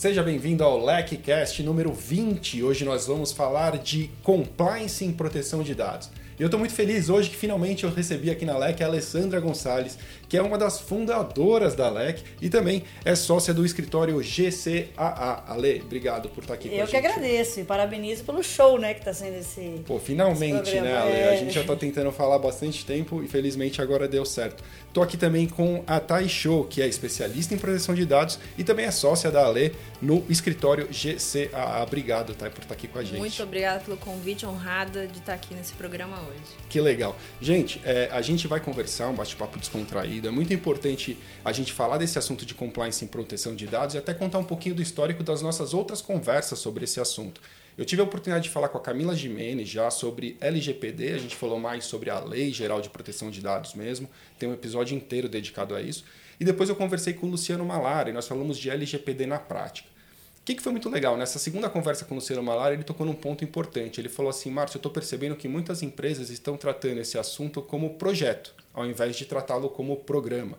Seja bem-vindo ao LECCast número 20. Hoje nós vamos falar de compliance em proteção de dados. E eu estou muito feliz hoje que finalmente eu recebi aqui na LEC a Alessandra Gonçalves, que é uma das fundadoras da LEC e também é sócia do escritório GCAA. Ale, obrigado por estar aqui eu com a gente. Eu que agradeço e parabenizo pelo show, né, que está sendo esse. Pô, finalmente, esse né, Ale? É... A gente já está tentando falar há bastante tempo e felizmente agora deu certo. Estou aqui também com a Thay Show, que é especialista em proteção de dados e também é sócia da Ale no escritório GCAA. Obrigado, Thay, por estar aqui com a gente. Muito obrigada pelo convite, honrada de estar aqui nesse programa hoje. Que legal. Gente, é, a gente vai conversar, um bate-papo descontraído. É muito importante a gente falar desse assunto de compliance em proteção de dados e até contar um pouquinho do histórico das nossas outras conversas sobre esse assunto. Eu tive a oportunidade de falar com a Camila Jimenez já sobre LGPD, a gente falou mais sobre a Lei Geral de Proteção de Dados mesmo, tem um episódio inteiro dedicado a isso. E depois eu conversei com o Luciano Malara e nós falamos de LGPD na prática. Que, que foi muito legal? Nessa segunda conversa com o Luciano Malara, ele tocou num ponto importante. Ele falou assim: Márcio, eu estou percebendo que muitas empresas estão tratando esse assunto como projeto, ao invés de tratá-lo como programa.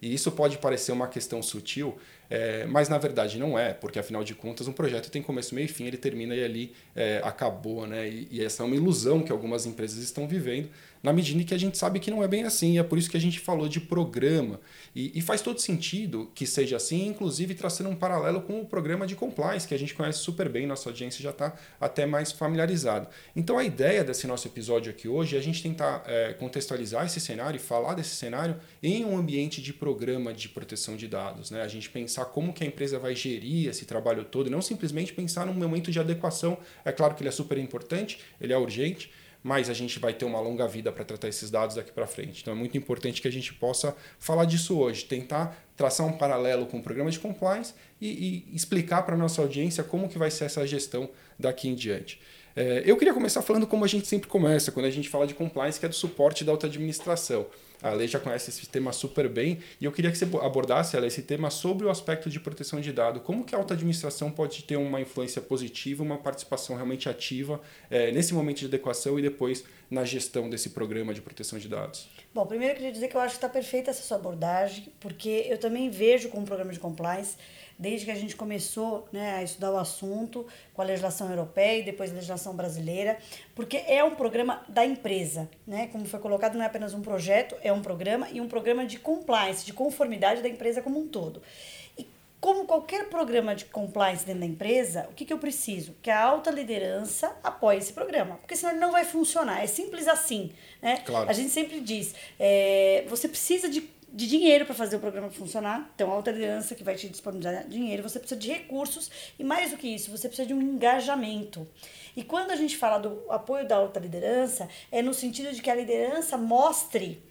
E isso pode parecer uma questão sutil, é, mas na verdade não é, porque afinal de contas um projeto tem começo, meio e fim, ele termina e ali é, acabou, né? E, e, essa é uma ilusão que algumas empresas estão vivendo, na medida em que a gente sabe que não é bem assim, e é por isso que a gente falou de programa. E, e faz todo sentido que seja assim, inclusive traçando um paralelo com o programa de compliance, que a gente conhece super bem, nossa audiência já está até mais familiarizado. Então a ideia desse nosso episódio aqui hoje é a gente tentar é, contextualizar esse cenário e falar desse cenário em um ambiente de programa de proteção de dados. Né? A gente pensar como que a empresa vai gerir esse trabalho todo, e não simplesmente pensar num momento de adequação. É claro que ele é super importante, ele é urgente, mas a gente vai ter uma longa vida para tratar esses dados daqui para frente. Então é muito importante que a gente possa falar disso hoje, tentar traçar um paralelo com o programa de compliance e, e explicar para a nossa audiência como que vai ser essa gestão daqui em diante. É, eu queria começar falando como a gente sempre começa, quando a gente fala de compliance, que é do suporte da alta administração. A lei já conhece esse tema super bem e eu queria que você abordasse ela, esse tema sobre o aspecto de proteção de dados. Como que a alta administração pode ter uma influência positiva, uma participação realmente ativa é, nesse momento de adequação e depois na gestão desse programa de proteção de dados? Bom, primeiro eu queria dizer que eu acho que está perfeita essa sua abordagem, porque eu também vejo como programa de compliance desde que a gente começou né, a estudar o assunto com a legislação europeia e depois a legislação brasileira, porque é um programa da empresa, né? Como foi colocado, não é apenas um projeto, é um programa e um programa de compliance, de conformidade da empresa como um todo. E como qualquer programa de compliance dentro da empresa, o que, que eu preciso? Que a alta liderança apoie esse programa, porque senão ele não vai funcionar. É simples assim, né? Claro. A gente sempre diz, é, você precisa de de dinheiro para fazer o programa funcionar. Então, a alta liderança que vai te disponibilizar dinheiro, você precisa de recursos e mais do que isso, você precisa de um engajamento. E quando a gente fala do apoio da alta liderança, é no sentido de que a liderança mostre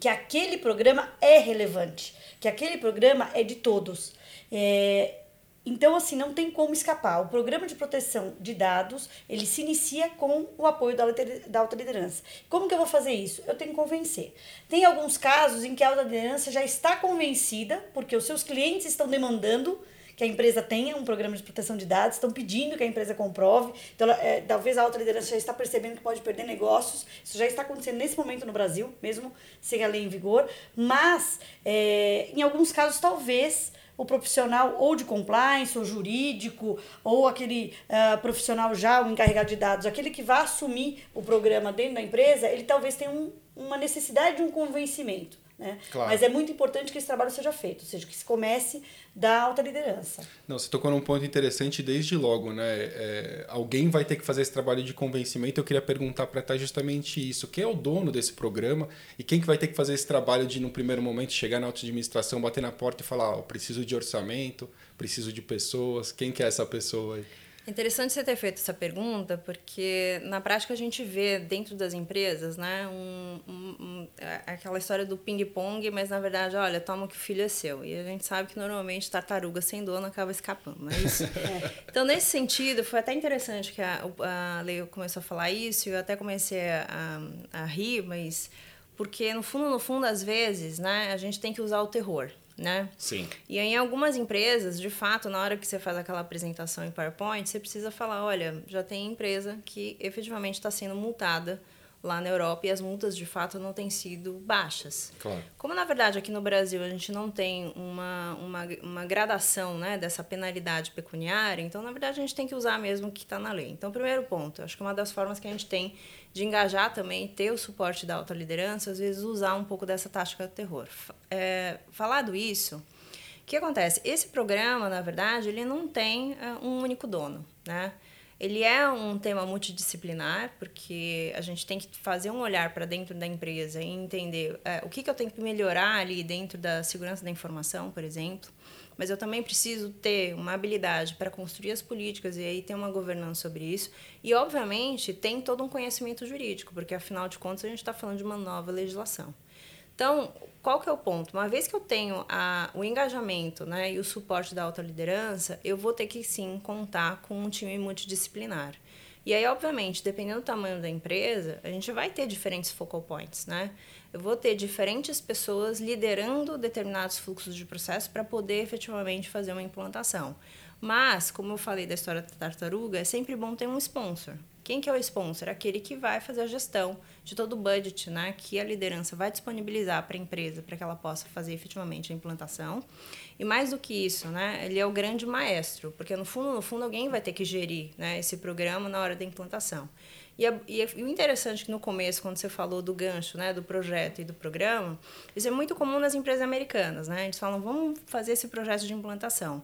que aquele programa é relevante, que aquele programa é de todos. É, então, assim, não tem como escapar. O programa de proteção de dados, ele se inicia com o apoio da, alta liderança. Como que eu vou fazer isso? Eu tenho que convencer. Tem alguns casos em que a alta liderança já está convencida, porque os seus clientes estão demandando que a empresa tenha um programa de proteção de dados, estão pedindo que a empresa comprove. Então, é, talvez a alta liderança já está percebendo que pode perder negócios. Isso já está acontecendo nesse momento no Brasil, mesmo sem a lei em vigor. Mas, é, em alguns casos, talvez o profissional ou de compliance, ou jurídico, ou aquele uh, profissional já, o encarregado de dados, aquele que vai assumir o programa dentro da empresa, ele talvez tenha um, uma necessidade de um convencimento. Né? Claro. Mas é muito importante que esse trabalho seja feito, ou seja, que se comece da alta liderança. Não, você tocou num ponto interessante desde logo, né? É, alguém vai ter que fazer esse trabalho de convencimento. Eu queria perguntar para estar justamente isso: quem é o dono desse programa e quem que vai ter que fazer esse trabalho de, no primeiro momento, chegar na alta administração, bater na porta e falar: oh, preciso de orçamento, preciso de pessoas. Quem que é essa pessoa aí? Interessante você ter feito essa pergunta, porque na prática a gente vê dentro das empresas, né, um, um, é, aquela história do ping-pong, mas na verdade, olha, toma que o filho é seu. E a gente sabe que normalmente tartaruga sem dono acaba escapando, não é isso? é. Então, nesse sentido, foi até interessante que a, a Lei começou a falar isso, e eu até comecei a, a, a rir, mas porque no fundo, no fundo, às vezes, né, a gente tem que usar o terror né? Sim. E em algumas empresas, de fato, na hora que você faz aquela apresentação em PowerPoint, você precisa falar, olha, já tem empresa que efetivamente está sendo multada lá na Europa e as multas de fato não têm sido baixas. Claro. Como na verdade aqui no Brasil a gente não tem uma, uma, uma gradação né, dessa penalidade pecuniária, então na verdade a gente tem que usar mesmo o que está na lei. Então, primeiro ponto, acho que uma das formas que a gente tem de engajar também, ter o suporte da alta liderança, às vezes usar um pouco dessa tática do terror. É, falado isso, o que acontece? Esse programa, na verdade, ele não tem uh, um único dono, né? Ele é um tema multidisciplinar, porque a gente tem que fazer um olhar para dentro da empresa e entender é, o que, que eu tenho que melhorar ali dentro da segurança da informação, por exemplo. Mas eu também preciso ter uma habilidade para construir as políticas e aí ter uma governança sobre isso. E, obviamente, tem todo um conhecimento jurídico, porque, afinal de contas, a gente está falando de uma nova legislação. Então, qual que é o ponto? Uma vez que eu tenho a, o engajamento né, e o suporte da alta liderança, eu vou ter que sim contar com um time multidisciplinar. E aí, obviamente, dependendo do tamanho da empresa, a gente vai ter diferentes focal points, né? Eu vou ter diferentes pessoas liderando determinados fluxos de processo para poder efetivamente fazer uma implantação. Mas, como eu falei da história da tartaruga, é sempre bom ter um sponsor. Quem que é o sponsor? Aquele que vai fazer a gestão de todo o budget, né, que a liderança vai disponibilizar para a empresa para que ela possa fazer efetivamente a implantação. E mais do que isso, né, ele é o grande maestro, porque no fundo, no fundo alguém vai ter que gerir, né, esse programa na hora da implantação. E, e, e, o interessante que no começo, quando você falou do gancho, né, do projeto e do programa, isso é muito comum nas empresas americanas, né? Eles falam, vamos fazer esse projeto de implantação.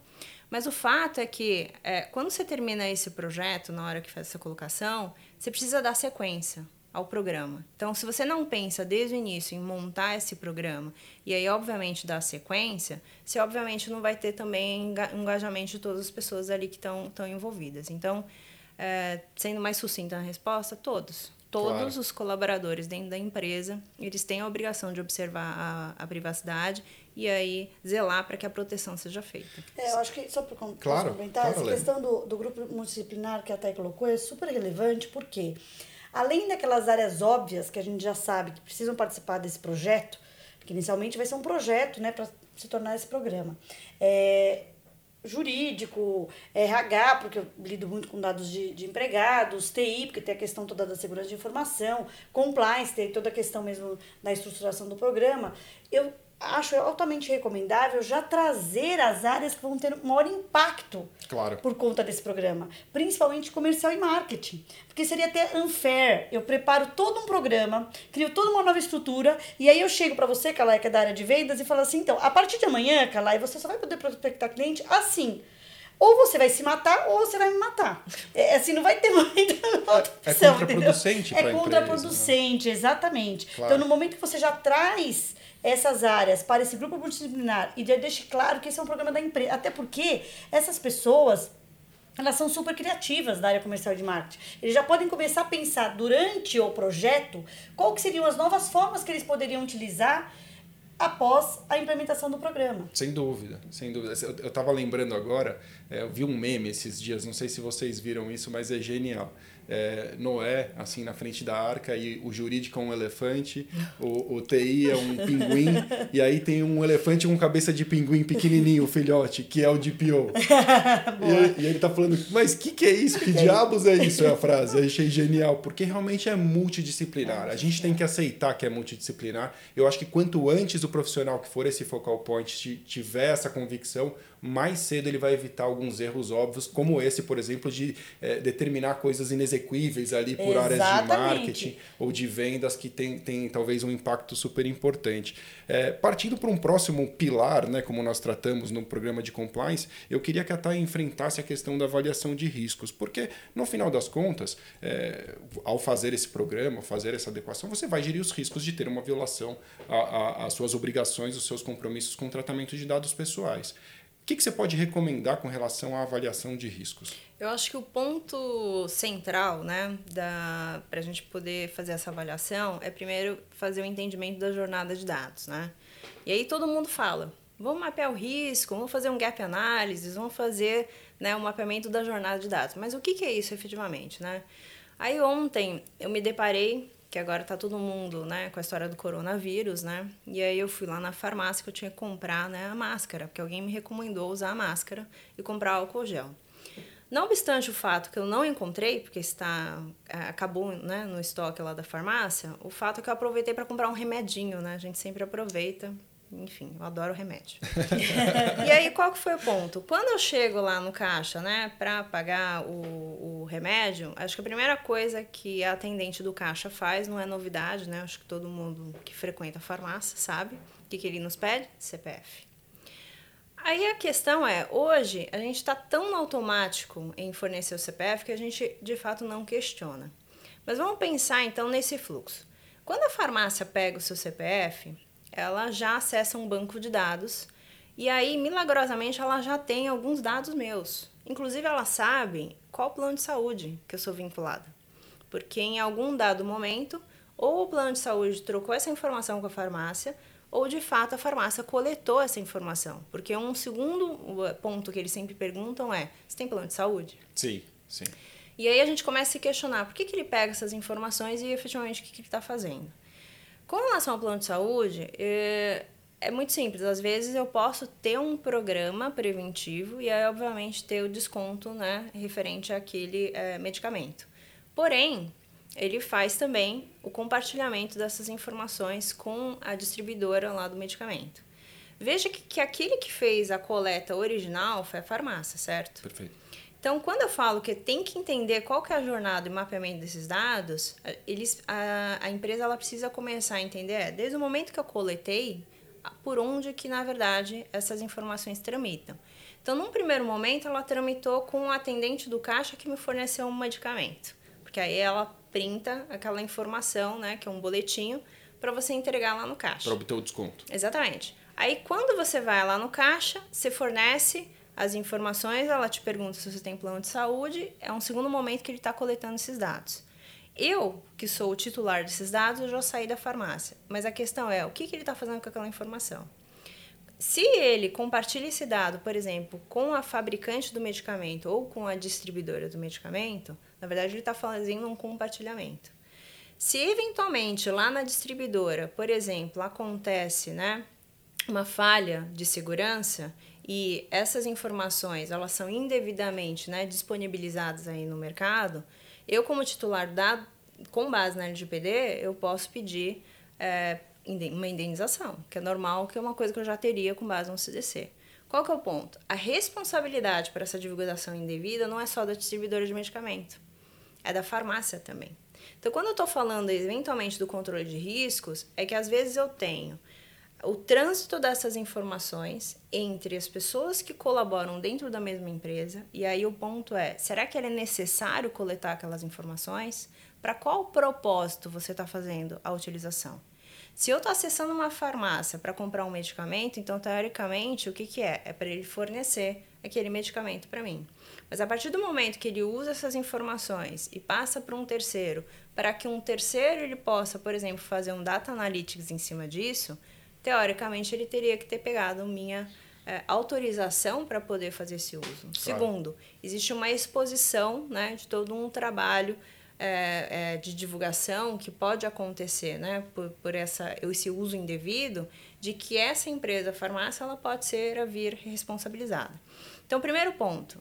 Mas o fato é que, é, quando você termina esse projeto, na hora que faz essa colocação, você precisa dar sequência ao programa. Então, se você não pensa desde o início em montar esse programa e aí, obviamente, dar sequência, você, obviamente, não vai ter também engajamento de todas as pessoas ali que estão envolvidas. Então, é, sendo mais sucinta na resposta, todos. Todos claro. os colaboradores dentro da empresa, eles têm a obrigação de observar a, a privacidade e aí zelar para que a proteção seja feita. É, eu acho que, só para claro, complementar, claro, essa questão do, do grupo multidisciplinar que a Thay colocou é super relevante, porque além daquelas áreas óbvias que a gente já sabe que precisam participar desse projeto, que inicialmente vai ser um projeto né, para se tornar esse programa, é, jurídico, RH, porque eu lido muito com dados de, de empregados, TI, porque tem a questão toda da segurança de informação, compliance, tem toda a questão mesmo da estruturação do programa. Eu acho altamente recomendável já trazer as áreas que vão ter maior impacto claro. por conta desse programa, principalmente comercial e marketing. Porque seria até unfair. Eu preparo todo um programa, crio toda uma nova estrutura, e aí eu chego para você, Calai, que é da área de vendas, e falo assim: então, a partir de amanhã, Calai, você só vai poder prospectar cliente assim. Ou você vai se matar, ou você vai me matar. É, assim, não vai ter muita outra é, opção. É contraproducente É contraproducente, né? exatamente. Claro. Então, no momento que você já traz essas áreas para esse grupo multidisciplinar e já deixe claro que esse é um programa da empresa. Até porque essas pessoas elas são super criativas da área comercial de marketing. Eles já podem começar a pensar durante o projeto qual que seriam as novas formas que eles poderiam utilizar após a implementação do programa. Sem dúvida, sem dúvida. Eu estava lembrando agora, é, eu vi um meme esses dias, não sei se vocês viram isso, mas é genial é, Noé, assim, na frente da arca, e o jurídico é um elefante, o, o TI é um pinguim, e aí tem um elefante com cabeça de pinguim pequenininho, o filhote, que é o DPO. e, e, ele tá falando, mas o que, que é isso? Que diabos é isso? É a frase. Eu achei genial, porque realmente é multidisciplinar. A gente tem que aceitar que é multidisciplinar. Eu acho que quanto antes o profissional que for esse focal point tiver essa convicção, mais cedo ele vai evitar alguns erros óbvios, como esse, por exemplo, de é, determinar coisas inexequíveis ali por Exatamente. áreas de marketing ou de vendas que tem, tem talvez um impacto super importante. É, partindo para um próximo pilar, né, como nós tratamos no programa de compliance, eu queria que a TAI enfrentasse a questão da avaliação de riscos, porque no final das contas, é, ao fazer esse programa, fazer essa adequação, você vai gerir os riscos de ter uma violação às suas obrigações, os seus compromissos com tratamento de dados pessoais. O que, que você pode recomendar com relação à avaliação de riscos? Eu acho que o ponto central, né, para a gente poder fazer essa avaliação é primeiro fazer o entendimento da jornada de dados, né? E aí todo mundo fala, vamos mapear o risco, vamos fazer um gap analysis, vamos fazer né, um mapeamento da jornada de dados. Mas o que, que é isso efetivamente, né? Aí ontem eu me deparei que agora tá todo mundo, né, com a história do coronavírus, né? E aí eu fui lá na farmácia que eu tinha que comprar, né, a máscara, porque alguém me recomendou usar a máscara e comprar álcool gel. Não obstante o fato que eu não encontrei, porque está é, acabou né, no estoque lá da farmácia, o fato é que eu aproveitei para comprar um remedinho, né? A gente sempre aproveita. Enfim, eu adoro remédio. e aí, qual que foi o ponto? Quando eu chego lá no caixa, né, para pagar o, o remédio, acho que a primeira coisa que a atendente do caixa faz, não é novidade, né? Acho que todo mundo que frequenta a farmácia sabe. O que, que ele nos pede? CPF. Aí a questão é, hoje a gente está tão automático em fornecer o CPF que a gente de fato não questiona. Mas vamos pensar então nesse fluxo. Quando a farmácia pega o seu CPF, ela já acessa um banco de dados e aí milagrosamente ela já tem alguns dados meus. Inclusive ela sabe qual plano de saúde que eu sou vinculada. Porque em algum dado momento, ou o plano de saúde trocou essa informação com a farmácia, ou de fato a farmácia coletou essa informação. Porque um segundo ponto que eles sempre perguntam é: você tem plano de saúde? Sim, sim. E aí a gente começa a se questionar por que, que ele pega essas informações e efetivamente o que, que ele está fazendo. Com relação ao plano de saúde, é, é muito simples. Às vezes eu posso ter um programa preventivo e aí, obviamente, ter o desconto né, referente àquele é, medicamento. Porém, ele faz também o compartilhamento dessas informações com a distribuidora lá do medicamento. Veja que, que aquele que fez a coleta original foi a farmácia, certo? Perfeito. Então, quando eu falo que tem que entender qual que é a jornada e mapeamento desses dados, eles, a, a empresa ela precisa começar a entender, é, desde o momento que eu coletei, por onde que, na verdade, essas informações tramitam. Então, num primeiro momento, ela tramitou com o atendente do caixa que me forneceu um medicamento. Porque aí ela printa aquela informação, né, que é um boletinho, para você entregar lá no caixa. Para obter o desconto. Exatamente. Aí quando você vai lá no caixa, você fornece as informações, ela te pergunta se você tem plano de saúde, é um segundo momento que ele está coletando esses dados. Eu, que sou o titular desses dados, eu já saí da farmácia. Mas a questão é, o que, que ele está fazendo com aquela informação? Se ele compartilha esse dado, por exemplo, com a fabricante do medicamento ou com a distribuidora do medicamento, na verdade ele está fazendo um compartilhamento. Se eventualmente lá na distribuidora, por exemplo, acontece né, uma falha de segurança e essas informações elas são indevidamente né, disponibilizadas aí no mercado, eu como titular da com base na LGPD, eu posso pedir é, uma indenização, que é normal, que é uma coisa que eu já teria com base no CDC. Qual que é o ponto? A responsabilidade por essa divulgação indevida não é só da distribuidora de medicamento, é da farmácia também. Então, quando eu estou falando eventualmente do controle de riscos, é que às vezes eu tenho o trânsito dessas informações entre as pessoas que colaboram dentro da mesma empresa, e aí o ponto é: será que é necessário coletar aquelas informações? Para qual propósito você está fazendo a utilização? Se eu estou acessando uma farmácia para comprar um medicamento, então teoricamente o que, que é? É para ele fornecer aquele medicamento para mim. Mas a partir do momento que ele usa essas informações e passa para um terceiro, para que um terceiro ele possa, por exemplo, fazer um data analytics em cima disso, teoricamente ele teria que ter pegado minha é, autorização para poder fazer esse uso. Claro. Segundo, existe uma exposição né, de todo um trabalho é, é, de divulgação que pode acontecer né, por, por essa, esse uso indevido, de que essa empresa farmácia ela pode ser a vir responsabilizada. Então, primeiro ponto,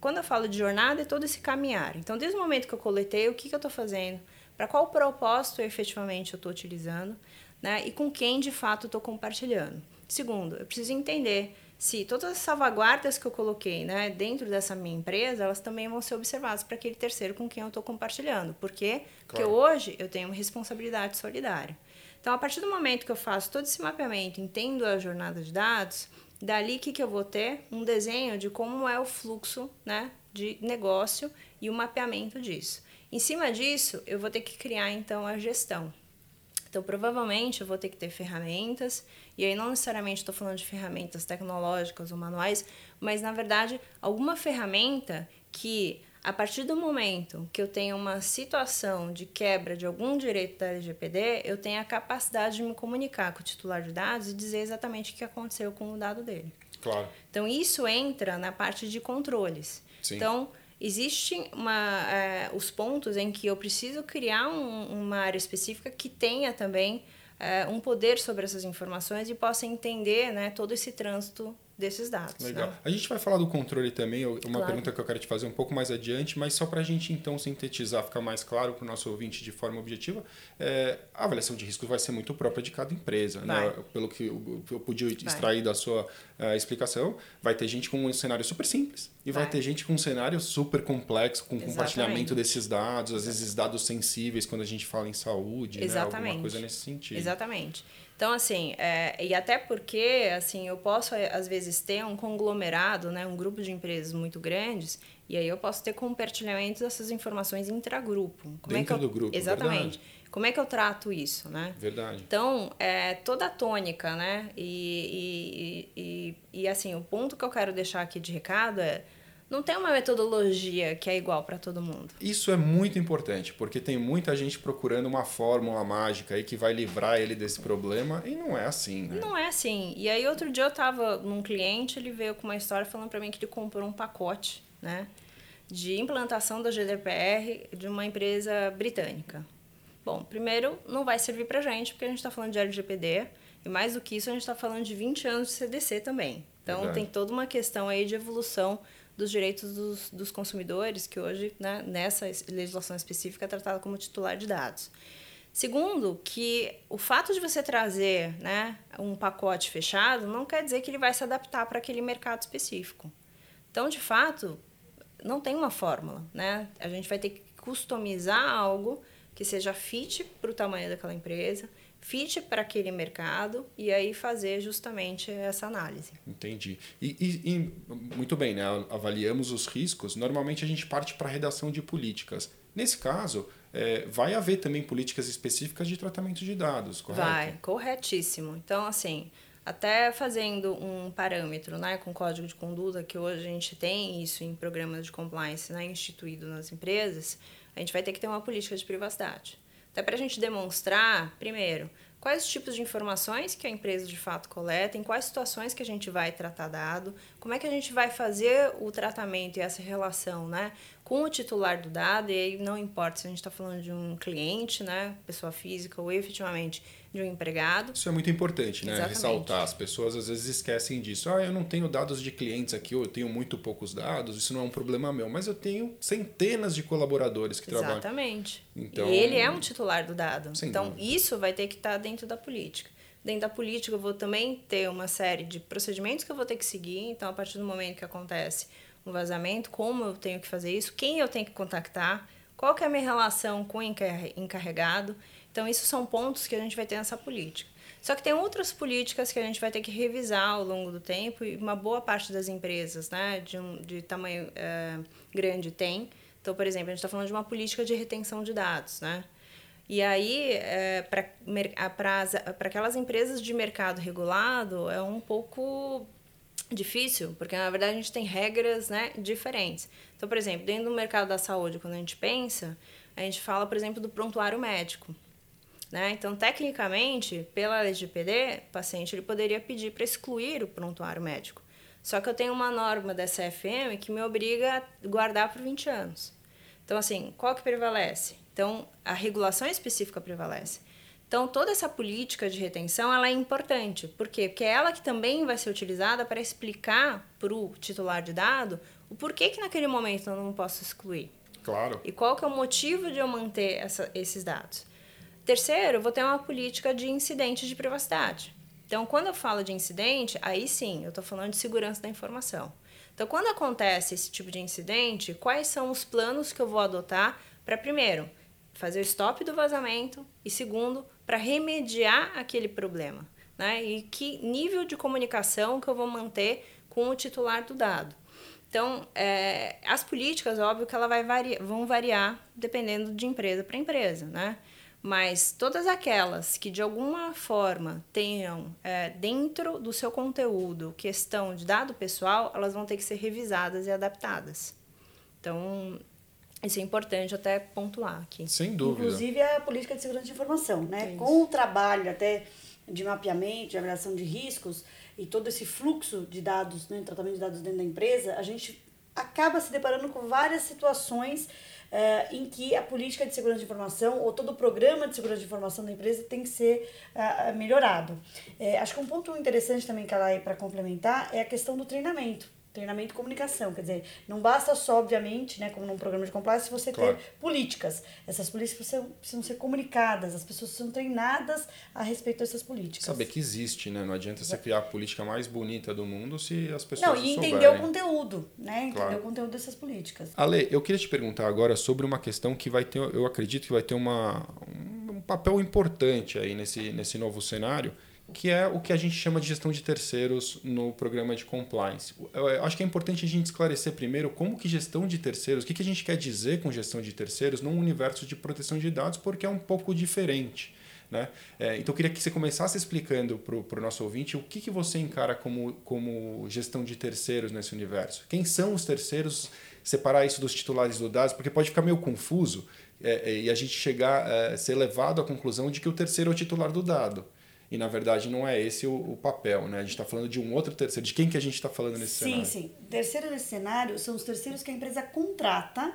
quando eu falo de jornada, é todo esse caminhar. Então, desde o momento que eu coletei, o que, que eu estou fazendo, para qual propósito efetivamente eu estou utilizando, né, e com quem de fato estou compartilhando. Segundo, eu preciso entender se todas as salvaguardas que eu coloquei né, dentro dessa minha empresa, elas também vão ser observadas para aquele terceiro com quem eu estou compartilhando. Por quê? Porque claro. hoje eu tenho uma responsabilidade solidária. Então, a partir do momento que eu faço todo esse mapeamento, entendo a jornada de dados, dali que, que eu vou ter? Um desenho de como é o fluxo né, de negócio e o mapeamento disso. Em cima disso, eu vou ter que criar então a gestão. Então, provavelmente, eu vou ter que ter ferramentas, e aí não necessariamente estou falando de ferramentas tecnológicas ou manuais, mas na verdade, alguma ferramenta que, a partir do momento que eu tenho uma situação de quebra de algum direito da LGPD, eu tenho a capacidade de me comunicar com o titular de dados e dizer exatamente o que aconteceu com o dado dele. Claro. Então, isso entra na parte de controles. Sim. Então, Existem uma, é, os pontos em que eu preciso criar um, uma área específica que tenha também é, um poder sobre essas informações e possa entender né, todo esse trânsito desses dados. Legal. Né? A gente vai falar do controle também, uma Claro. pergunta que eu quero te fazer um pouco mais adiante, mas só para a gente então sintetizar, ficar mais claro para o nosso ouvinte de forma objetiva, é, a avaliação de risco vai ser muito própria de cada empresa. Né? Vai. Pelo que eu, pude extrair da sua eh, explicação, vai ter gente com um cenário super simples e vai, Vai. ter gente com um cenário super complexo, com Exatamente. compartilhamento desses dados, às vezes dados sensíveis quando a gente fala em saúde, né? alguma coisa nesse sentido. Exatamente. Então, assim, é, e até porque, assim, eu posso, é, às vezes, ter um conglomerado, né, um grupo de empresas muito grandes, e aí eu posso ter compartilhamento dessas informações intragrupo. Como é Dentro que eu, do grupo, Exatamente. Como é que eu trato isso, né? Verdade. Então, é, toda a tônica, né? E, e, e, e, assim, o ponto que eu quero deixar aqui de recado é: não tem uma metodologia que é igual para todo mundo. Isso é muito importante, porque tem muita gente procurando uma fórmula mágica aí que vai livrar ele desse problema e não é assim, né? Não é assim. E aí, outro dia eu tava num cliente, ele veio com uma história falando para mim que ele comprou um pacote, né? De implantação da GDPR de uma empresa britânica. Bom, primeiro, não vai servir pra gente, porque a gente está falando de LGPD, e mais do que isso, a gente está falando de 20 anos de CDC também. Então, Verdade. tem toda uma questão aí de evolução dos direitos dos, dos consumidores, que hoje, né, nessa legislação específica, é tratada como titular de dados. Segundo, que o fato de você trazer né, um pacote fechado não quer dizer que ele vai se adaptar para aquele mercado específico. Então, de fato, não tem uma fórmula. Né? A gente vai ter que customizar algo que seja fit para o tamanho daquela empresa, fit para aquele mercado e aí fazer justamente essa análise. Entendi. E, e- e, muito bem, né? Avaliamos os riscos. Normalmente a gente parte para a redação de políticas. Nesse caso, é, vai haver também políticas específicas de tratamento de dados, correto? Vai, corretíssimo. Então, assim, até fazendo um parâmetro né, com código de conduta, que hoje a gente tem isso em programas de compliance né, instituído nas empresas, a gente vai ter que ter uma política de privacidade. Até para a gente demonstrar, primeiro, quais os tipos de informações que a empresa de fato coleta, em quais situações que a gente vai tratar dado, como é que a gente vai fazer o tratamento e essa relação né, com o titular do dado, e aí não importa se a gente está falando de um cliente, né, pessoa física, ou efetivamente de um empregado. Isso é muito importante, né? Exatamente. Ressaltar. As pessoas às vezes esquecem disso. Ah, eu não tenho dados de clientes aqui, ou eu tenho muito poucos dados, isso não é um problema meu. Mas eu tenho centenas de colaboradores que trabalham. Exatamente. Então- E ele é um titular do dado. Sem então, dúvida. isso vai ter que estar dentro da política. Dentro da política, eu vou também ter uma série de procedimentos que eu vou ter que seguir. Então, a partir do momento que acontece um vazamento, como eu tenho que fazer isso, quem eu tenho que contactar, qual que é a minha relação com o encar- encarregado. Então, isso são pontos que a gente vai ter nessa política. Só que tem outras políticas que a gente vai ter que revisar ao longo do tempo e uma boa parte das empresas né, de, um, de tamanho eh, grande tem. Então, por exemplo, a gente está falando de uma política de retenção de dados, né? E aí, para aquelas empresas de mercado regulado, é um pouco difícil, porque na verdade a gente tem regras né, diferentes. Então, por exemplo, dentro do mercado da saúde, quando a gente pensa, a gente fala, por exemplo, do prontuário médico. Né? Então, tecnicamente, pela LGPD, o paciente ele poderia pedir para excluir o prontuário médico. Só que eu tenho uma norma da CFM que me obriga a guardar por 20 anos. Então, assim, qual que prevalece? Então, a regulação específica prevalece. Então, toda essa política de retenção ela é importante. Por quê? Porque é ela que também vai ser utilizada para explicar para o titular de dado o porquê que naquele momento eu não posso excluir. Claro. E qual que é o motivo de eu manter essa, esses dados. Terceiro, vou ter uma política de incidente de privacidade. Então, quando eu falo de incidente, aí sim, eu estou falando de segurança da informação. Então, quando acontece esse tipo de incidente, quais são os planos que eu vou adotar para, primeiro, fazer o stop do vazamento e, segundo, para remediar aquele problema? Né? E que nível de comunicação que eu vou manter com o titular do dado? Então, é, as políticas, óbvio que ela vai vari vão variar dependendo de empresa para empresa, né? Mas todas aquelas que de alguma forma tenham é, dentro do seu conteúdo questão de dado pessoal, elas vão ter que ser revisadas e adaptadas. Então, isso é importante até pontuar aqui. Sem dúvida. Inclusive a política de segurança de informação, né? Isso. Com o trabalho até de mapeamento, de avaliação de riscos e todo esse fluxo de dados, né, tratamento de dados dentro da empresa, a gente acaba se deparando com várias situações uh, em que a política de segurança de informação ou todo o programa de segurança de informação da empresa tem que ser uh, melhorado. É, acho que um ponto interessante também, Calai, para complementar, é a questão do treinamento treinamento e comunicação. Quer dizer, não basta só, obviamente, né, como num programa de compliance, você claro. ter políticas. Essas políticas precisam, precisam ser comunicadas, as pessoas precisam treinadas a respeito dessas políticas. Saber que existe, né? Não adianta você criar a política mais bonita do mundo se as pessoas não, e entender souberem. o conteúdo, né? Entender claro. o conteúdo dessas políticas. Ale, eu queria te perguntar agora sobre uma questão que vai ter, eu acredito que vai ter uma, um papel importante aí nesse, nesse novo cenário, que é o que a gente chama de gestão de terceiros no programa de compliance. Eu acho que é importante a gente esclarecer primeiro como que gestão de terceiros, o que, que a gente quer dizer com gestão de terceiros no universo de proteção de dados, porque é um pouco diferente. Né? É, então eu queria que você começasse explicando para o nosso ouvinte o que, que você encara como, como gestão de terceiros nesse universo. Quem são os terceiros? Separar isso dos titulares do dados, porque pode ficar meio confuso é, é, e a gente chegar a é, ser levado à conclusão de que o terceiro é o titular do dado e na verdade não é esse o, o papel, né? A gente está falando de um outro terceiro. De quem que a gente está falando nesse sim, cenário? Sim, sim. Terceiro nesse cenário são os terceiros que a empresa contrata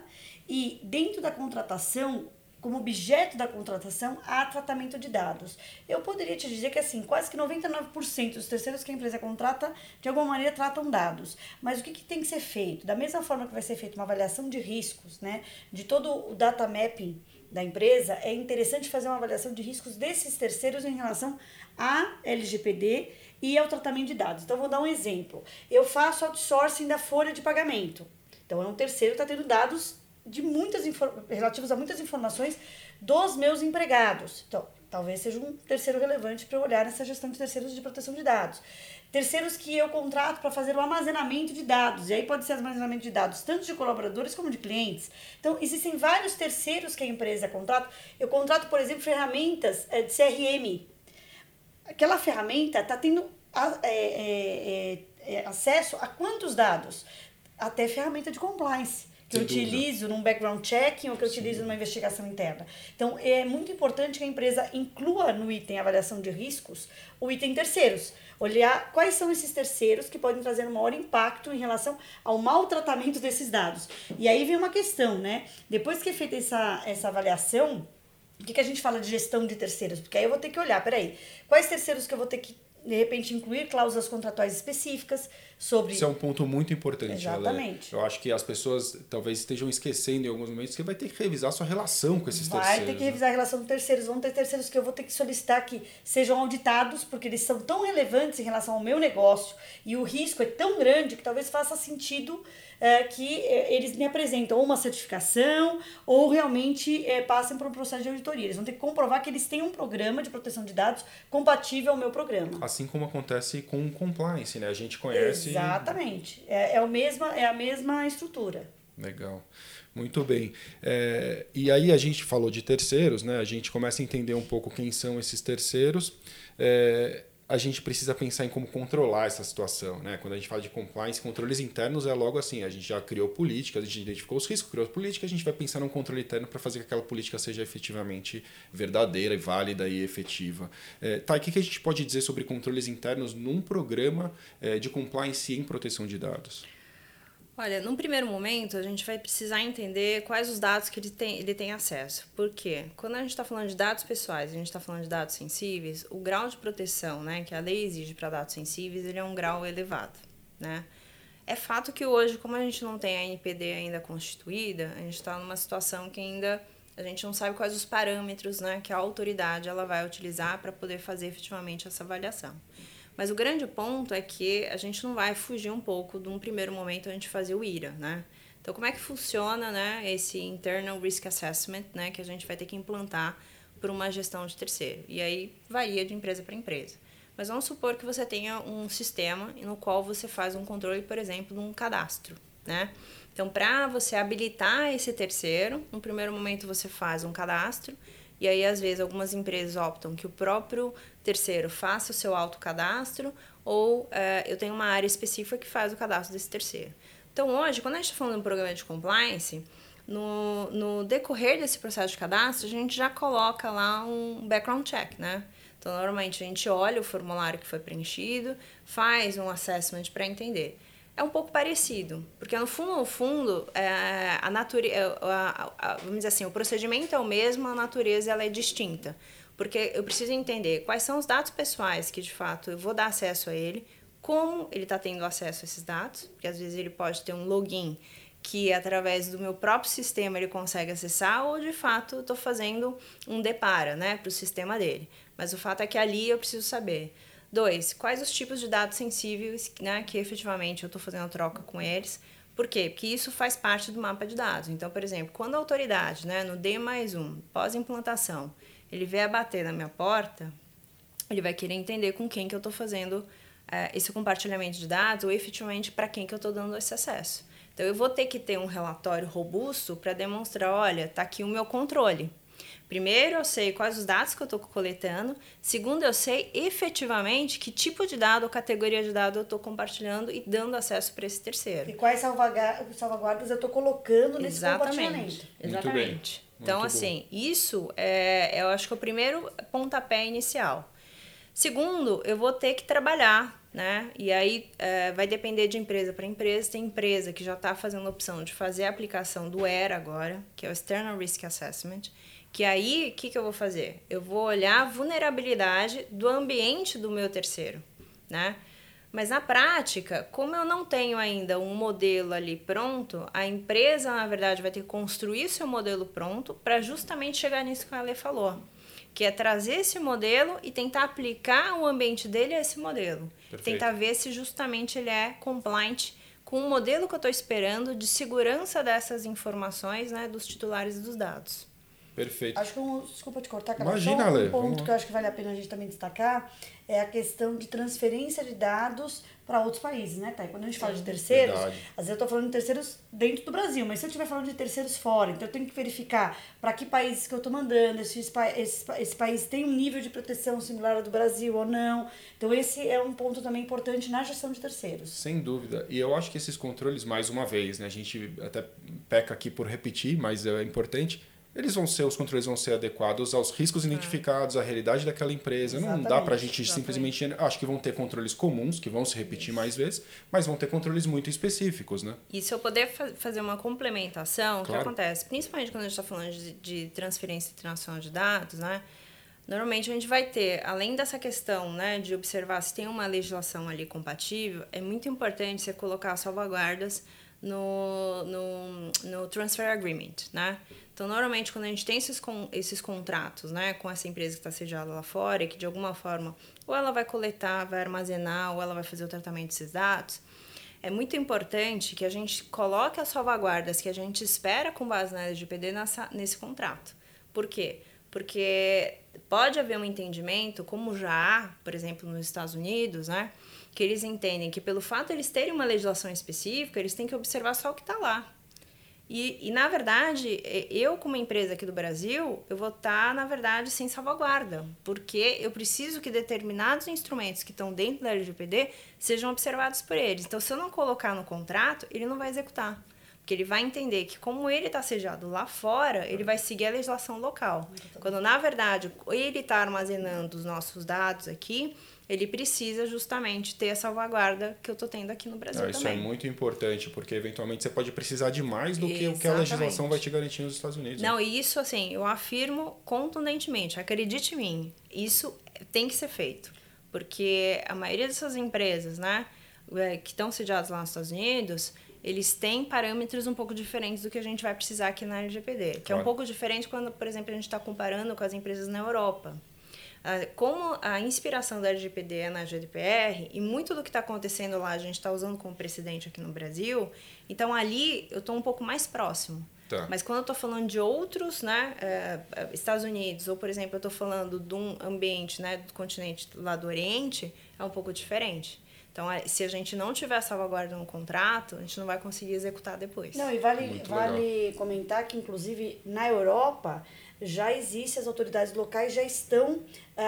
e dentro da contratação como objeto da contratação há tratamento de dados. Eu poderia te dizer que assim, quase que 99% dos terceiros que a empresa contrata, de alguma maneira tratam dados. Mas o que, que tem que ser feito? Da mesma forma que vai ser feita uma avaliação de riscos, né, de todo o data mapping da empresa, é interessante fazer uma avaliação de riscos desses terceiros em relação à LGPD e ao tratamento de dados. Então, vou dar um exemplo. Eu faço outsourcing da folha de pagamento. Então, é um terceiro que está tendo dados de muitas relativos a muitas informações dos meus empregados. Então, talvez seja um terceiro relevante para eu olhar nessa gestão de terceiros de proteção de dados. Terceiros que eu contrato para fazer o armazenamento de dados. E aí pode ser armazenamento de dados tanto de colaboradores como de clientes. Então, existem vários terceiros que a empresa contrata. Eu contrato, por exemplo, ferramentas eh, de CRM. Aquela ferramenta está tendo é, é, é, acesso a quantos dados? Até ferramenta de compliance que eu utilizo num background checking ou que eu Sim. utilizo numa investigação interna. Então, é muito importante que a empresa inclua no item avaliação de riscos o item terceiros. Olhar quais são esses terceiros que podem trazer um maior impacto em relação ao maltratamento desses dados. E aí vem uma questão, né? Depois que é feita essa, essa avaliação, o que, que a gente fala de gestão de terceiros? Porque aí eu vou ter que olhar, peraí, quais terceiros que eu vou ter que de repente incluir cláusulas contratuais específicas sobre. Isso é um ponto muito importante. Exatamente. Eu acho que as pessoas talvez estejam esquecendo em alguns momentos que vai ter que revisar a sua relação com esses vai terceiros. Vai ter que revisar a relação com terceiros. Vão ter terceiros que eu vou ter que solicitar que sejam auditados, porque eles são tão relevantes em relação ao meu negócio e o risco é tão grande que talvez faça sentido é, que é, eles me apresentam uma certificação ou realmente é, passem por um processo de auditoria. Eles vão ter que comprovar que eles têm um programa de proteção de dados compatível ao meu programa. Assim como acontece com o compliance, né? A gente conhece. Exatamente. É, é, o mesma, é a mesma estrutura. Legal. Muito bem. É, e aí a gente falou de terceiros, né? A gente começa a entender um pouco quem são esses terceiros. É, a gente precisa pensar em como controlar essa situação. Né? Quando a gente fala de compliance, controles internos é logo assim: a gente já criou políticas, a gente identificou os riscos, criou políticas, a gente vai pensar num controle interno para fazer que aquela política seja efetivamente verdadeira, válida e efetiva. É, tá, o que, que a gente pode dizer sobre controles internos num programa é, de compliance em proteção de dados? Olha, num primeiro momento, a gente vai precisar entender quais os dados que ele tem, ele tem acesso. Por quê? Quando a gente está falando de dados pessoais, a gente está falando de dados sensíveis, o grau de proteção né, que a lei exige para dados sensíveis ele é um grau elevado. Né? É fato que hoje, como a gente não tem a NPD ainda constituída, a gente está numa situação que ainda a gente não sabe quais os parâmetros né, que a autoridade ela vai utilizar para poder fazer efetivamente essa avaliação. Mas o grande ponto é que a gente não vai fugir um pouco de um primeiro momento a gente fazer o IRA, né? Então, como é que funciona né, esse Internal Risk Assessment, né, que a gente vai ter que implantar para uma gestão de terceiro? E aí varia de empresa para empresa. Mas vamos supor que você tenha um sistema no qual você faz um controle, por exemplo, de um cadastro, né? Então, para você habilitar esse terceiro, no primeiro momento você faz um cadastro e aí, às vezes, algumas empresas optam que o próprio terceiro faça o seu autocadastro ou é, eu tenho uma área específica que faz o cadastro desse terceiro. Então, hoje, quando a gente está falando um programa de compliance, no, no decorrer desse processo de cadastro, a gente já coloca lá um background check, né? Então, normalmente, a gente olha o formulário que foi preenchido, faz um assessment para entender. É um pouco parecido, porque no fundo, no fundo, é, a natureza, vamos dizer assim, o procedimento é o mesmo, a natureza ela é distinta, porque eu preciso entender quais são os dados pessoais que de fato eu vou dar acesso a ele, como ele está tendo acesso a esses dados, porque às vezes ele pode ter um login que através do meu próprio sistema ele consegue acessar, ou de fato estou fazendo um depara né, para o sistema dele. Mas o fato é que ali eu preciso saber. Dois, quais os tipos de dados sensíveis né, que efetivamente eu estou fazendo a troca com eles. Por quê? Porque isso faz parte do mapa de dados. Então, por exemplo, quando a autoridade, né, no D mais um, pós-implantação, ele vier bater na minha porta, ele vai querer entender com quem que eu estou fazendo é, esse compartilhamento de dados ou efetivamente para quem que eu estou dando esse acesso. Então, eu vou ter que ter um relatório robusto para demonstrar, olha, está aqui o meu controle. Primeiro, eu sei quais os dados que eu estou coletando. Segundo, eu sei efetivamente que tipo de dado ou categoria de dado eu estou compartilhando e dando acesso para esse terceiro. E quais salvaguardas eu estou colocando nesse Exatamente. compartilhamento. Exatamente. Então, assim, isso é, eu acho que é o primeiro pontapé inicial. Segundo, eu vou ter que trabalhar né? E aí é, vai depender de empresa para empresa. Tem empresa que já está fazendo a opção de fazer a aplicação do ERA agora, que é o External Risk Assessment. Que aí, o que, que eu vou fazer? Eu vou olhar a vulnerabilidade do ambiente do meu terceiro, né? Mas na prática, como eu não tenho ainda um modelo ali pronto, a empresa, na verdade, vai ter que construir seu modelo pronto para justamente chegar nisso que a Ale falou que é trazer esse modelo e tentar aplicar o ambiente dele a esse modelo. Perfeito. Tentar ver se justamente ele é compliant com o modelo que eu estou esperando de segurança dessas informações né, dos titulares dos dados. Perfeito. Acho que um, desculpa te cortar, cara. Imagina, um ponto que eu acho que vale a pena a gente também destacar é a questão de transferência de dados para outros países, né, Thay? Quando a gente fala de terceiros, Verdade. às vezes eu estou falando de terceiros dentro do Brasil, mas se eu estiver falando de terceiros fora, então eu tenho que verificar para que países que eu estou mandando, esse, esse, esse país tem um nível de proteção similar ao do Brasil ou não. Então esse é um ponto também importante na gestão de terceiros. Sem dúvida. E eu acho que esses controles, mais uma vez, né, a gente até peca aqui por repetir, mas é importante, eles vão ser, os controles vão ser adequados aos riscos identificados, à realidade daquela empresa. Exatamente, não dá para a gente exatamente. simplesmente. Acho que vão ter controles comuns, que vão se repetir mais vezes, mas vão ter controles muito específicos, né? E se eu puder fa fazer uma complementação, claro. o que acontece? Principalmente quando a gente está falando de, de transferência internacional de dados, né? Normalmente a gente vai ter, além dessa questão né, de observar se tem uma legislação ali compatível, é muito importante você colocar salvaguardas no, no, no Transfer Agreement, né? Então, normalmente, quando a gente tem esses, com, esses contratos né, com essa empresa que está sediada lá fora, que de alguma forma ou ela vai coletar, vai armazenar, ou ela vai fazer o tratamento desses dados, é muito importante que a gente coloque as salvaguardas que a gente espera com base na LGPD nesse contrato. Por quê? Porque pode haver um entendimento, como já há, por exemplo, nos Estados Unidos, né? Que eles entendem que pelo fato de eles terem uma legislação específica, eles têm que observar só o que está lá. E, e, na verdade, eu, como empresa aqui do Brasil, eu vou estar, tá, na verdade, sem salvaguarda, porque eu preciso que determinados instrumentos que estão dentro da LGPD sejam observados por eles. Então, se eu não colocar no contrato, ele não vai executar. Porque ele vai entender que, como ele está sediado lá fora, ele vai seguir a legislação local. Quando, na verdade, ele está armazenando os nossos dados aqui, ele precisa justamente ter a salvaguarda que eu estou tendo aqui no Brasil Não, isso também. é muito importante, porque eventualmente você pode precisar de mais do que o que a legislação vai te garantir nos Estados Unidos. Né? Não, né? e isso assim, eu afirmo contundentemente, acredite em mim, isso tem que ser feito. Porque a maioria dessas empresas, né, é, que estão sediadas lá nos Estados Unidos, eles têm parâmetros um pouco diferentes do que a gente vai precisar aqui na LGPD. Que claro. é um pouco diferente quando, por exemplo, a gente está comparando com as empresas na Europa. Ah, como a inspiração da LGPD é na GDPR, e muito do que está acontecendo lá a gente está usando como precedente aqui no Brasil, então ali eu estou um pouco mais próximo. Tá. Mas quando eu estou falando de outros, né, é, Estados Unidos, ou por exemplo, eu estou falando de um ambiente né, do continente lá do Oriente, é um pouco diferente. Então, se a gente não tiver salvaguarda no contrato, a gente não vai conseguir executar depois. Não, e vale, vale comentar que, inclusive, na Europa, já existe, as autoridades locais já estão uh,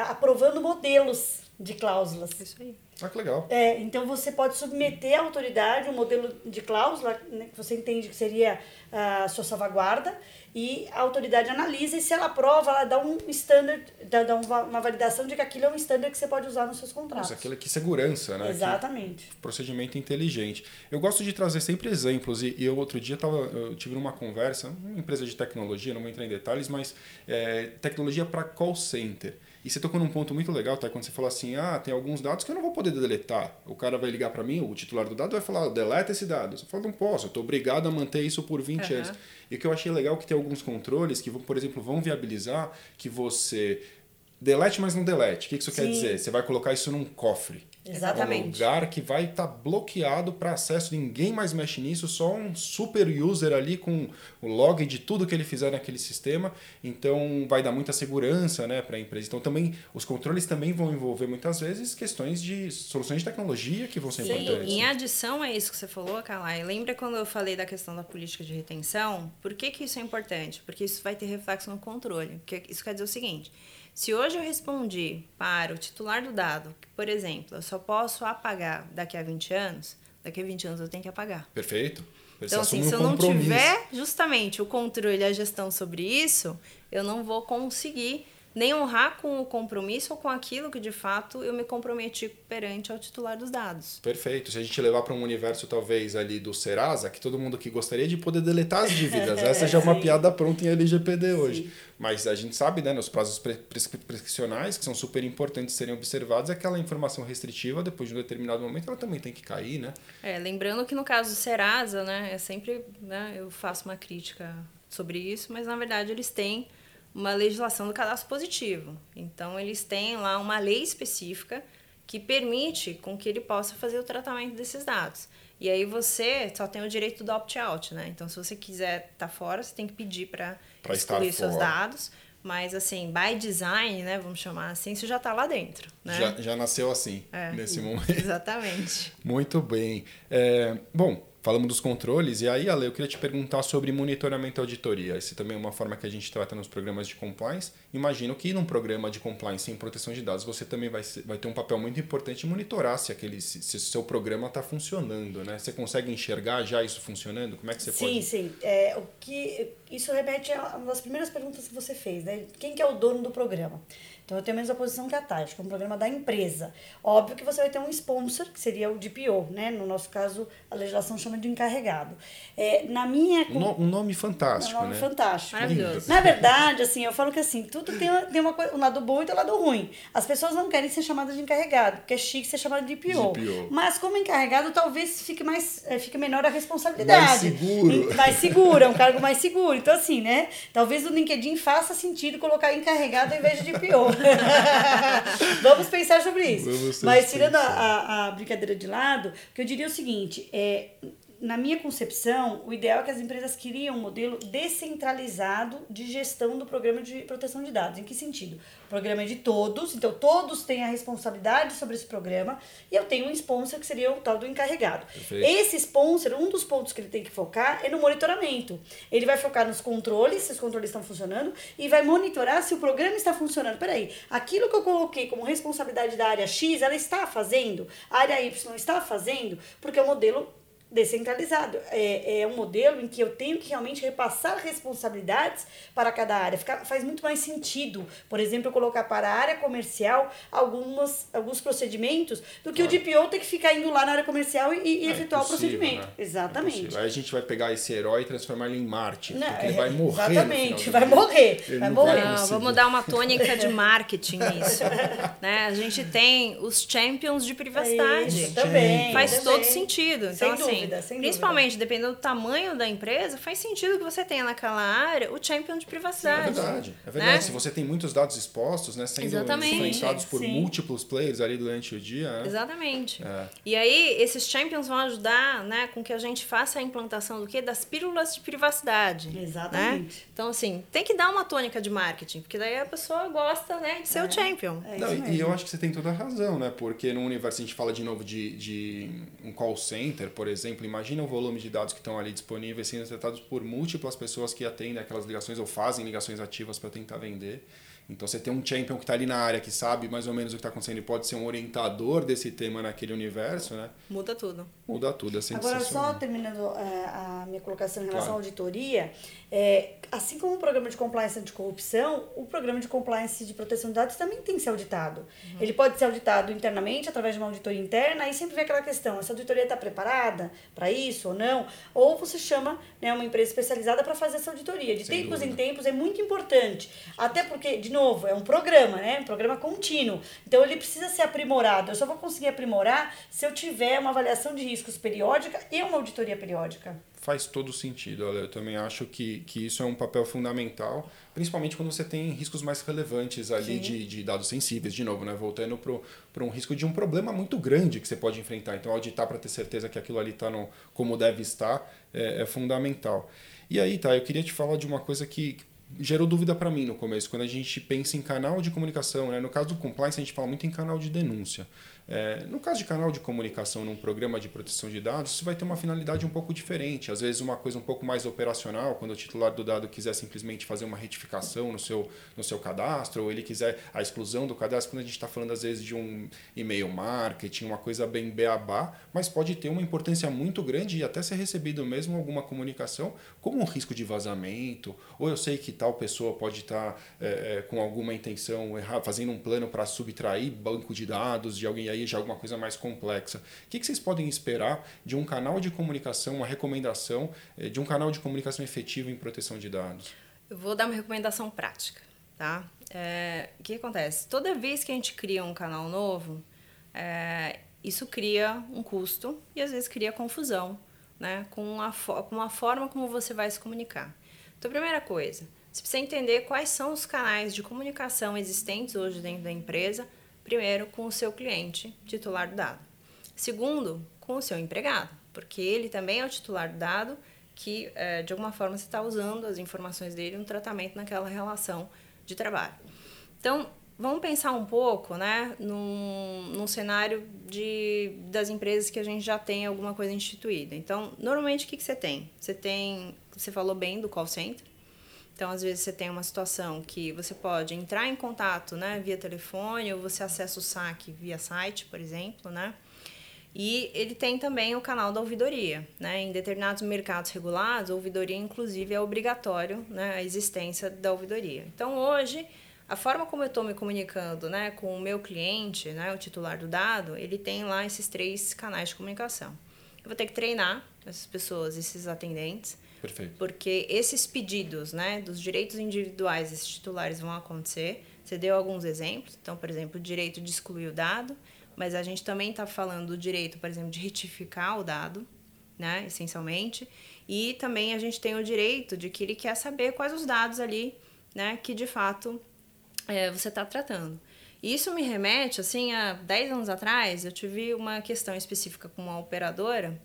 aprovando modelos de cláusulas. Isso aí. Ah, que legal. É, então você pode submeter à autoridade um modelo de cláusula né, que você entende que seria a sua salvaguarda e a autoridade analisa e se ela aprova, ela dá um standard, dá, dá uma validação de que aquilo é um standard que você pode usar nos seus contratos. Nossa, aquilo que segurança, né? Exatamente. Que procedimento inteligente. Eu gosto de trazer sempre exemplos e, eu outro dia tava, eu tive uma conversa, uma empresa de tecnologia, não vou entrar em detalhes, mas é, tecnologia para call center. E você tocou num ponto muito legal, tá? Quando você falou assim, ah, tem alguns dados que eu não vou poder deletar. O cara vai ligar para mim, o titular do dado vai falar, deleta esse dado. Você fala, não posso, eu estou obrigado a manter isso por 20 uhum. anos. E o que eu achei legal é que tem alguns controles que, por exemplo, vão viabilizar que você delete, mas não delete. O que isso Sim. quer dizer? Você vai colocar isso num cofre. Exatamente. É um lugar que vai estar tá bloqueado para acesso, ninguém mais mexe nisso, só um super user ali com o log de tudo que ele fizer naquele sistema. Então vai dar muita segurança né, para a empresa. Então também os controles também vão envolver muitas vezes questões de soluções de tecnologia que vão ser Sim, importantes. Em adição a isso que você falou, Kalai, lembra quando eu falei da questão da política de retenção? Por que, que isso é importante? Porque isso vai ter reflexo no controle. Porque isso quer dizer o seguinte se hoje eu respondi para o titular do dado que, por exemplo, eu só posso apagar daqui a 20 anos, daqui a 20 anos eu tenho que apagar. Perfeito. então, assim, se eu não tiver justamente o controle e a gestão sobre isso, eu não vou conseguir nem honrar com o compromisso ou com aquilo que de fato eu me comprometi perante ao titular dos dados. Perfeito. Se a gente levar para um universo talvez ali do Serasa, que todo mundo que gostaria de poder deletar as dívidas, essa já é uma piada pronta em LGPD hoje. Sim. Mas a gente sabe, né, nos prazos prescricionais, que são super importantes serem observados, aquela informação restritiva, depois de um determinado momento, ela também tem que cair, né? É, lembrando que no caso do Serasa, né, é sempre, né, eu faço uma crítica sobre isso, mas na verdade eles têm uma legislação do cadastro positivo. Então, eles têm lá uma lei específica que permite com que ele possa fazer o tratamento desses dados. E aí você só tem o direito do opt-out, né? Então, se você quiser estar tá fora, você tem que pedir para excluir seus fora. dados. Mas, assim, by design, né? Vamos chamar assim, isso já está lá dentro. Né? Já, já nasceu assim, é, nesse momento. Exatamente. Muito bem. É, bom, Falamos dos controles, e aí, Ale, eu queria te perguntar sobre monitoramento e auditoria. Esse também é uma forma que a gente trata nos programas de compliance. Imagino que num programa de compliance em proteção de dados, você também vai, vai ter um papel muito importante em monitorar se aquele se, se o seu programa está funcionando, né? Você consegue enxergar já isso funcionando? Como é que você sim, pode... Sim, sim. É, o que, isso remete a uma das primeiras perguntas que você fez, né? Quem que é o dono do programa? Então eu tenho a mesma posição que a Tati, que é um programa da empresa. Óbvio que você vai ter um sponsor, que seria o DPO, né? No nosso caso, a legislação chama de encarregado. É, na minha. Um, nome fantástico, um nome né? fantástico. Maravilhoso. Na verdade, assim, eu falo que assim, tudo tem, tem uma, um lado bom e tem um lado ruim. As pessoas não querem ser chamadas de encarregado, porque é chique ser chamado de DPO. DPO. Mas como encarregado, talvez fique mais é, fique menor a responsabilidade. Mais seguro. Mais seguro, é um cargo mais seguro. Então, assim, né? Talvez o LinkedIn faça sentido colocar encarregado ao invés de DPO. Vamos pensar sobre isso. Mas tirando a, a, a, brincadeira de lado, que eu diria é o seguinte: é, na minha concepção, o ideal é que as empresas criam um modelo descentralizado de gestão do programa de proteção de dados. Em que sentido? O programa é de todos, então todos têm a responsabilidade sobre esse programa e eu tenho um sponsor que seria o tal do encarregado. Perfeito. Esse sponsor, um dos pontos que ele tem que focar é no monitoramento. Ele vai focar nos controles, se os controles estão funcionando, e vai monitorar se o programa está funcionando. Peraí, aquilo que eu coloquei como responsabilidade da área X, ela está fazendo, a área Y está fazendo, porque o modelo descentralizado. É, é um modelo em que eu tenho que realmente repassar responsabilidades para cada área. Fica, faz muito mais sentido, por exemplo, eu colocar para a área comercial algumas, alguns procedimentos do que claro. o DPO ter que ficar indo lá na área comercial e, e é efetuar o procedimento. Né? Exatamente. É Aí a gente vai pegar esse herói e transformar ele em Marte. Não, porque ele vai morrer. Exatamente, vai morrer. Vai morrer. Não, vamos dar uma tônica de marketing nisso. né? A gente tem os champions de privacidade. Isso, também. Faz também. todo sentido. Então, Sem assim, dúvida, sem principalmente dúvida. dependendo do tamanho da empresa, faz sentido que você tenha naquela área o champion de privacidade. É verdade, é verdade. Né? Se você tem muitos dados expostos, né, sendo Exatamente. influenciados por Sim. múltiplos players ali durante o dia. Né? Exatamente. É. E aí, esses champions vão ajudar né, com que a gente faça a implantação do quê? Das pílulas de privacidade. Né? Exatamente. Né? Então, assim, tem que dar uma tônica de marketing, porque daí a pessoa gosta né, de ser é. o champion. É Não, e eu acho que você tem toda a razão, né? Porque no universo, a gente fala de novo de, de um call center, por exemplo, imagina o volume de dados que estão ali disponíveis sendo tratados por múltiplas pessoas que atendem aquelas ligações ou fazem ligações ativas para tentar vender. Então você tem um champion que está ali na área, que sabe mais ou menos o que está acontecendo e pode ser um orientador desse tema naquele universo, né? Muda tudo. Muda tudo, é Agora, só terminando é, a minha colocação em relação claro. à auditoria, é, assim como o programa de compliance anticorrupção, o programa de compliance de proteção de dados também tem que ser auditado. Uhum. Ele pode ser auditado internamente, através de uma auditoria interna, e sempre vem aquela questão, essa auditoria está preparada para isso ou não? Ou você chama né, uma empresa especializada para fazer essa auditoria. De Sem tempos dúvida. em tempos é muito importante. Até porque, de novo, é um programa, né? Um programa contínuo. Então ele precisa ser aprimorado. Eu só vou conseguir aprimorar se eu tiver uma avaliação de riscos periódica e uma auditoria periódica faz todo sentido. Eu também acho que, que isso é um papel fundamental, principalmente quando você tem riscos mais relevantes ali de, de dados sensíveis, de novo, né? voltando para um risco de um problema muito grande que você pode enfrentar. Então, auditar para ter certeza que aquilo ali está como deve estar é, é, fundamental. E aí, tá, eu queria te falar de uma coisa que gerou dúvida para mim no começo, quando a gente pensa em canal de comunicação. Né? No caso do compliance, a gente fala muito em canal de denúncia. É, no caso de canal de comunicação num programa de proteção de dados, isso vai ter uma finalidade um pouco diferente. Às vezes, uma coisa um pouco mais operacional, quando o titular do dado quiser simplesmente fazer uma retificação no seu, no seu cadastro, ou ele quiser a exclusão do cadastro, quando a gente está falando, às vezes, de um e-mail marketing, uma coisa bem beabá, mas pode ter uma importância muito grande e até ser recebido mesmo alguma comunicação como um risco de vazamento, ou eu sei que tal pessoa pode estar tá, é, é, com alguma intenção, fazendo um plano para subtrair banco de dados de alguém aí já alguma coisa mais complexa. O que, vocês podem esperar de um canal de comunicação, uma recomendação eh, de um canal de comunicação efetivo em proteção de dados? Eu vou dar uma recomendação prática, tá? É, o que acontece? Toda vez que a gente cria um canal novo, é, isso cria um custo e às vezes cria confusão, né? Com a, com a forma como você vai se comunicar. Então, a primeira coisa, você precisa entender quais são os canais de comunicação existentes hoje dentro da empresa Primeiro, com o seu cliente, titular do dado. Segundo, com o seu empregado, porque ele também é o titular do dado que, é, de alguma forma, você está usando as informações dele no tratamento naquela relação de trabalho. Então, vamos pensar um pouco né, num, num cenário de, das empresas que a gente já tem alguma coisa instituída. Então, normalmente, o que, que você tem? Você tem, você falou bem do call center, então, às vezes, você tem uma situação que você pode entrar em contato né, via telefone ou você acessa o saque via site, por exemplo, né? E ele tem também o canal da ouvidoria. Né? Em determinados mercados regulados, a ouvidoria, inclusive, é obrigatório né, a existência da ouvidoria. Então, hoje, a forma como eu estou me comunicando né, com o meu cliente, né, o titular do dado, ele tem lá esses três canais de comunicação. Eu vou ter que treinar essas pessoas, esses atendentes. Perfeito. Porque esses pedidos, né, dos direitos individuais desses titulares vão acontecer. Você deu alguns exemplos. Então, por exemplo, o direito de excluir o dado, mas a gente também está falando do direito, por exemplo, de retificar o dado, né, essencialmente. E também a gente tem o direito de que ele quer saber quais os dados ali, né, que de fato é, você está tratando. Isso me remete, assim, a 10 anos atrás, eu tive uma questão específica com uma operadora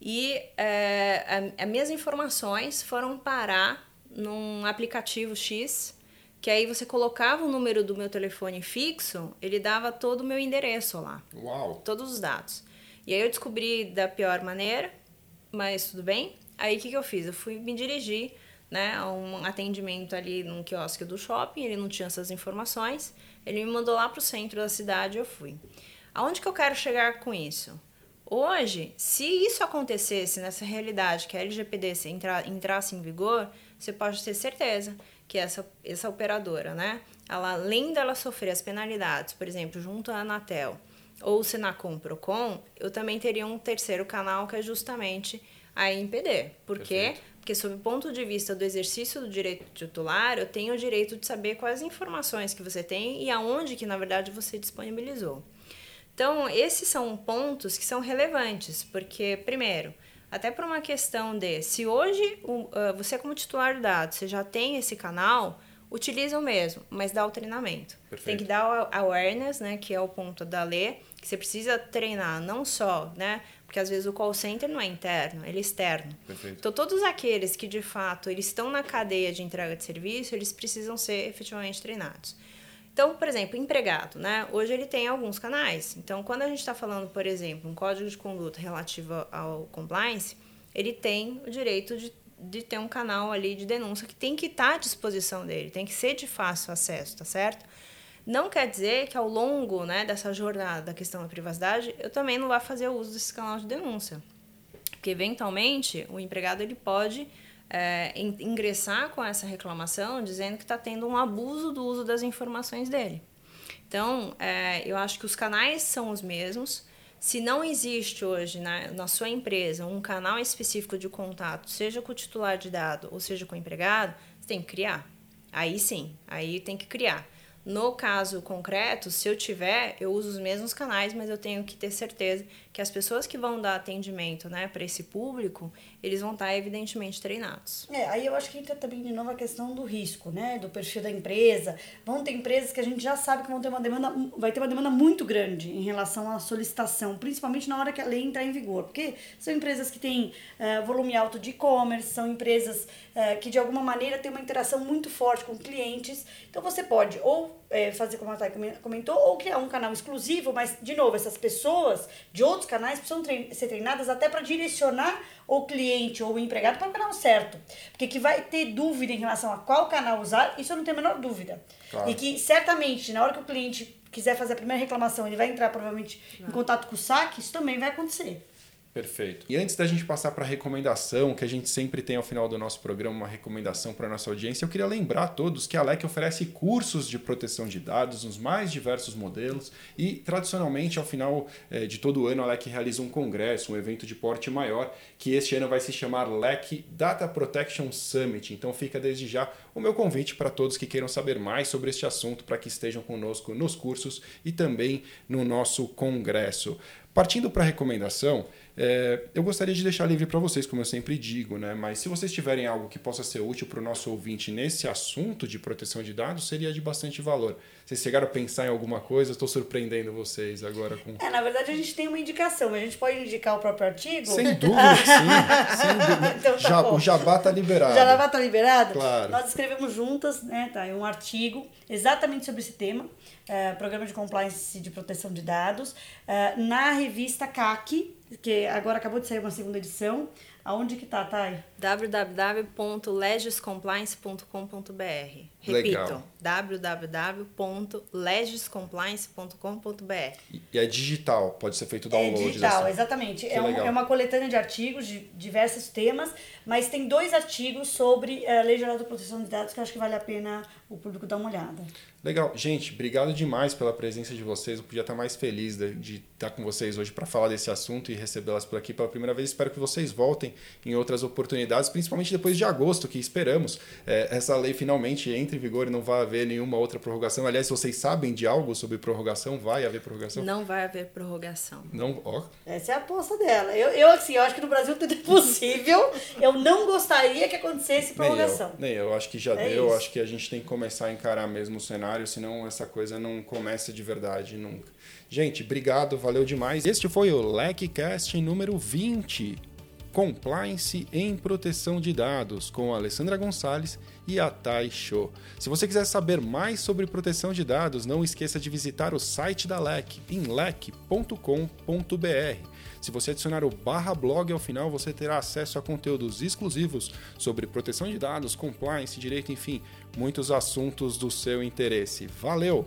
e é, as minhas informações foram parar num aplicativo X, que aí você colocava o número do meu telefone fixo, ele dava todo o meu endereço lá. Uau! Todos os dados. E aí eu descobri da pior maneira, mas tudo bem. Aí o que, que eu fiz? Eu fui me dirigir né, a um atendimento ali num quiosque do shopping, ele não tinha essas informações, ele me mandou lá para o centro da cidade eu fui. Aonde que eu quero chegar com isso? Hoje, se isso acontecesse nessa realidade, que a LGPD entra, entrasse em vigor, você pode ter certeza que essa, essa operadora, né, ela, além dela sofrer as penalidades, por exemplo, junto à Anatel ou Senacom Procon, eu também teria um terceiro canal que é justamente a IMPD. Por quê? Porque, sob o ponto de vista do exercício do direito titular, eu tenho o direito de saber quais informações que você tem e aonde que, na verdade, você disponibilizou. Então, esses são pontos que são relevantes, porque, primeiro, até por uma questão de se hoje uh, você, como titular do dado, você já tem esse canal, utiliza o mesmo, mas dá o treinamento. Perfeito. Tem que dar o awareness, né, que é o ponto da lei, que você precisa treinar não só, né, porque às vezes o call center não é interno, ele é externo. Perfeito. Então todos aqueles que de fato eles estão na cadeia de entrega de serviço, eles precisam ser efetivamente treinados. Então, por exemplo, empregado, né? Hoje ele tem alguns canais. Então, quando a gente está falando, por exemplo, um código de conduta relativo ao compliance, ele tem o direito de de ter um canal ali de denúncia que tem que estar à disposição dele, tem que ser de fácil acesso, tá certo? Não quer dizer que ao longo né, dessa jornada da questão da privacidade, eu também não vá fazer uso desse canal de denúncia. Porque, eventualmente, o empregado ele pode é, ingressar com essa reclamação dizendo que está tendo um abuso do uso das informações dele. Então, é, eu acho que os canais são os mesmos. Se não existe hoje na, na sua empresa um canal específico de contato, seja com o titular de dado ou seja com o empregado, você tem que criar. Aí sim, aí tem que criar. No caso concreto, se eu tiver, eu uso os mesmos canais, mas eu tenho que ter certeza que as pessoas que vão dar atendimento né, para esse público, eles vão estar evidentemente treinados. É, aí eu acho que entra também de novo a questão do risco, né? Do perfil da empresa. Vão ter empresas que a gente já sabe que vão ter uma demanda, vai ter uma demanda muito grande em relação à solicitação, principalmente na hora que a lei entrar em vigor. Porque são empresas que têm uh, volume alto de e-commerce, são empresas uh, que de alguma maneira têm uma interação muito forte com clientes. Então você pode ou é, fazer como a Thay comentou, ou criar um canal exclusivo, mas, de novo, essas pessoas de outros canais precisam trein ser treinadas até para direcionar o cliente ou o empregado para o canal certo. Porque que vai ter dúvida em relação a qual canal usar, isso eu não tenho a menor dúvida. Claro. E que certamente, na hora que o cliente quiser fazer a primeira reclamação, ele vai entrar provavelmente em contato com o saque, isso também vai acontecer. Perfeito. E antes da gente passar para a recomendação, que a gente sempre tem ao final do nosso programa uma recomendação para a nossa audiência, eu queria lembrar a todos que a LEC oferece cursos de proteção de dados nos mais diversos modelos e, tradicionalmente, ao final eh, de todo ano, a LEC realiza um congresso, um evento de porte maior, que este ano vai se chamar LEC Data Protection Summit. Então fica desde já o meu convite para todos que queiram saber mais sobre este assunto, para que estejam conosco nos cursos e também no nosso congresso. Partindo para a recomendação, é, eu gostaria de deixar livre para vocês, como eu sempre digo, né? mas se vocês tiverem algo que possa ser útil para o nosso ouvinte nesse assunto de proteção de dados, seria de bastante valor. Vocês chegaram a pensar em alguma coisa? Estou surpreendendo vocês agora com. É, na verdade, a gente tem uma indicação. A gente pode indicar o próprio artigo? Sem dúvida, sim. Sem dúvida. então, tá Já, o Jabá está liberado. O Jabá está liberado? Claro. Nós escrevemos juntas né, tá, um artigo exatamente sobre esse tema. Uh, programa de compliance de proteção de dados, uh, na revista CAC, que agora acabou de sair uma segunda edição. Aonde que tá, Thay? www.legiscompliance.com.br Repito, www.legiscompliance.com.br E é digital, pode ser feito download. É digital, dessa. exatamente. é, um, é uma coletânea de artigos de diversos temas, mas tem dois artigos sobre a Lei Geral de Proteção de Dados que eu acho que vale a pena o público dar uma olhada. Legal. Gente, obrigado demais pela presença de vocês. Eu podia estar mais feliz de, de estar com vocês hoje para falar desse assunto e recebê-las por aqui pela primeira vez. Espero que vocês voltem em outras oportunidades, principalmente depois de agosto, que esperamos é, essa lei finalmente entre em vigor e não vai haver nenhuma outra prorrogação. Aliás, se vocês sabem de algo sobre prorrogação, vai haver prorrogação? Não vai haver prorrogação. Não, ó. Essa é a aposta dela. Eu, eu assim, eu acho que no Brasil tudo é possível. eu não gostaria que acontecesse prorrogação. Nem eu, nem eu. acho que já é deu. Isso. Acho que a gente tem que começar a encarar mesmo o cenário, senão essa coisa não começa de verdade nunca. Gente, obrigado, valeu demais. Este foi o LECCast número 20. Compliance em Proteção de Dados, com a Alessandra Gonçalves e a Thay Show. Se você quiser saber mais sobre proteção de dados, não esqueça de visitar o site da LEC, em lec.com.br. Se você adicionar o barra blog ao final, você terá acesso a conteúdos exclusivos sobre proteção de dados, compliance, direito, enfim, muitos assuntos do seu interesse. Valeu!